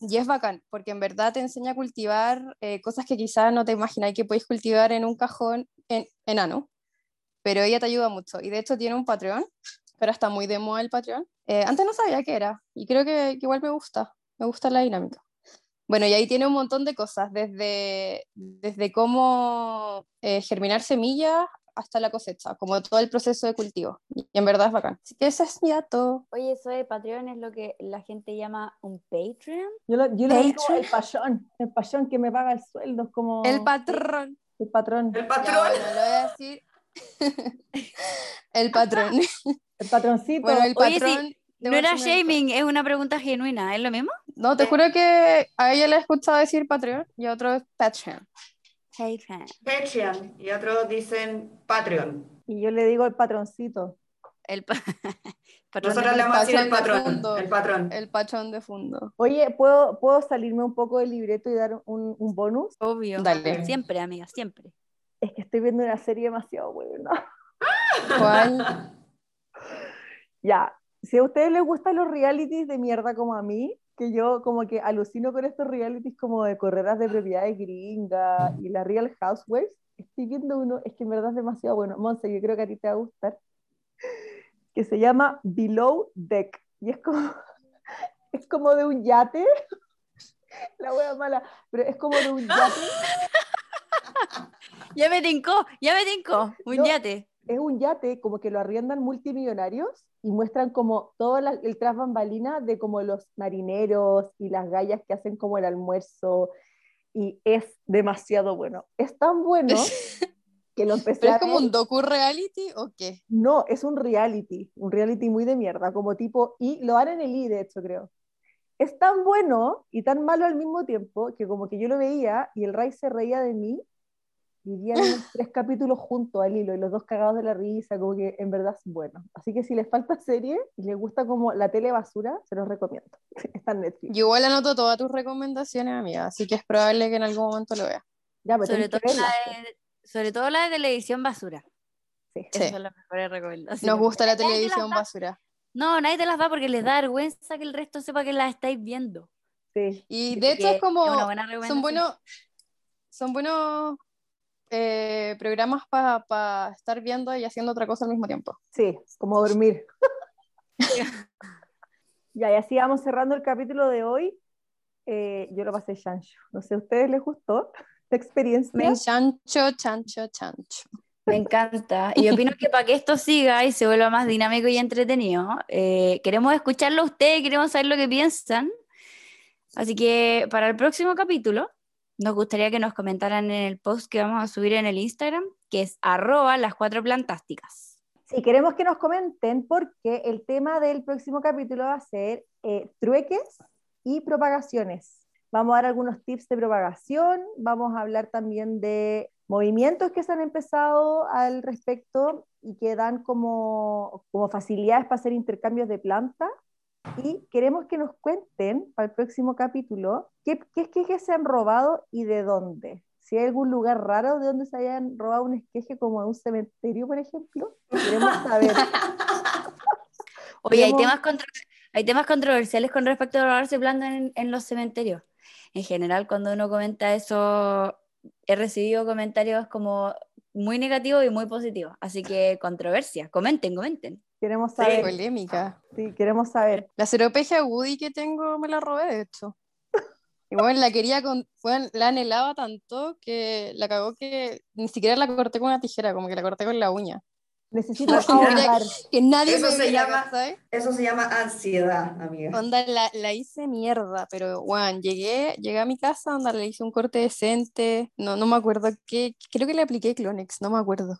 Y es bacán, porque en verdad te enseña a cultivar eh, cosas que quizás no te imagináis que podéis cultivar en un cajón en, enano, pero ella te ayuda mucho. Y de hecho tiene un Patreon, pero está muy de moda el Patreon. Eh, antes no sabía qué era, y creo que, que igual me gusta, me gusta la dinámica. Bueno, y ahí tiene un montón de cosas, desde, desde cómo eh, germinar semillas hasta la cosecha, como todo el proceso de cultivo. Y en verdad es bacán. Así que ese es mi dato. Oye, eso de Patreon es lo que la gente llama un Patreon. Yo lo, yo lo digo Patreon. el payón, el payón que me paga el sueldo, como El patrón. el patrón, El Ya, patrón. bueno, lo voy a decir. el patrón. el patroncito. Bueno, el Oye, sí, patrón. No era shaming, es una pregunta genuina, ¿es lo mismo? No, te juro que a ella le he escuchado decir Patreon y a otro es Patreon. Patreon. Patreon. Y otros dicen Patreon. Y yo le digo el patroncito. El pa- patrón Nosotros de- le vamos a decir el patrón. El patrón. El patrón de fondo. Oye, ¿puedo, ¿puedo salirme un poco del libreto y dar un, un bonus? Obvio. Dale. Siempre, amiga, siempre. Es que estoy viendo una serie demasiado buena. ¿Cuál? Ya, si a ustedes les gustan los realities de mierda como a mí, que yo como que alucino con estos realities como de carreras de propiedades gringa y la Real Housewives, estoy viendo uno, es que en verdad es demasiado bueno. Monse, yo creo que a ti te va a gustar, que se llama Below Deck. Y es como, es como de un yate, la wea mala, pero es como de un yate, Ya me tincó, ya me tincó. Un No. yate. es un yate como que lo arriendan multimillonarios y muestran como todo la- el tras bambalina de como los marineros y las gallas que hacen como el almuerzo y es demasiado bueno. Es tan bueno que lo empecé ¿Pero a es como ver. un docu reality o qué? No, es un reality, un reality muy de mierda, como tipo, y lo dan en el I, de hecho, creo. Es tan bueno y tan malo al mismo tiempo que como que yo lo veía y el Ray se reía de mí, vivían tres capítulos juntos al hilo y los dos cagados de la risa, como que en verdad es bueno. Así que si les falta serie y les gusta como la tele basura, se los recomiendo. Está en Netflix. Yo igual anoto todas tus recomendaciones, amiga, así que es probable que en algún momento lo vea. Ya, pero Sobre tenés que todo, la de, sobre todo la de televisión basura. Sí. Esas Sí. son las mejores recomendaciones. Nos gusta la televisión basura. No, nadie te las da porque les da vergüenza que el resto sepa que las estáis viendo. Sí. Y de hecho es como, una buena son buenos, son buenos eh, programas para estar viendo y haciendo otra cosa al mismo tiempo. Sí, como dormir. ya, y así vamos cerrando el capítulo de hoy. Eh, yo lo pasé chancho. No sé, ¿a ustedes les gustó esta experiencia? Men chancho, chancho, chancho. Me encanta. Y opino que para que esto siga y se vuelva más dinámico y entretenido, eh, queremos escucharlo a ustedes, queremos saber lo que piensan. Así que para el próximo capítulo, nos gustaría que nos comentaran en el post que vamos a subir en el Instagram, que es arroba las cuatro plantásticas. Sí, queremos que nos comenten porque el tema del próximo capítulo va a ser eh, trueques y propagaciones. Vamos a dar algunos tips de propagación, vamos a hablar también de movimientos que se han empezado al respecto y que dan como, como facilidades para hacer intercambios de planta. Y queremos que nos cuenten para el próximo capítulo qué, qué esquejes se han robado y de dónde. Si hay algún lugar raro de donde se hayan robado un esqueje como de un cementerio, por ejemplo, queremos saber. Oye, hay temas, hay temas controversiales con respecto a robarse en, en los cementerios. En general, cuando uno comenta eso, he recibido comentarios como muy negativos y muy positivos. Así que controversia, comenten, comenten. Queremos saber. Polémica. Sí, queremos saber. La seropegia Woody que tengo me la robé, de hecho. Y bueno, la quería con. Bueno, la anhelaba tanto que la cagó que ni siquiera la corté con una tijera, como que la corté con la uña. Necesito. Que nadie Eso me se viera, llama- ¿cachai? Eso se llama ansiedad, amiga. Onda, la, la hice mierda, pero bueno, llegué, llegué a mi casa, onda, le hice un corte decente, no, no me acuerdo qué, creo que le apliqué Clonex, no me acuerdo.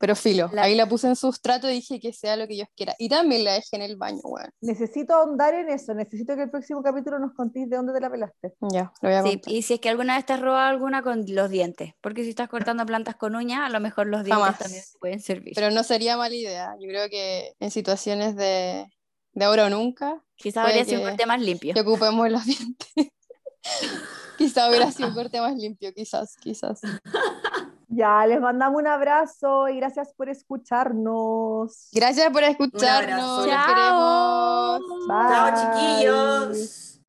Pero filo, La- ahí la puse en sustrato y dije que sea lo que Dios quiera. Y también la dejé en el baño, weón. Necesito ahondar en eso. Necesito que el próximo capítulo nos contéis de dónde te la pelaste. Ya, lo voy a Sí, contar. y si es que alguna vez te has robado alguna con los dientes, porque si estás cortando plantas con uñas, a lo mejor los dientes Jamás. también te pueden servir. Pero no sería mala idea. Yo creo que en situaciones de, de ahora o nunca, Quizás habría sido un corte más limpio. que ocupemos los dientes. Quizá hubiera sido un corte más limpio, quizás, quizás. Ya, les mandamos un abrazo y gracias por escucharnos. Gracias por escucharnos. Los queremos. Chao, chiquillos.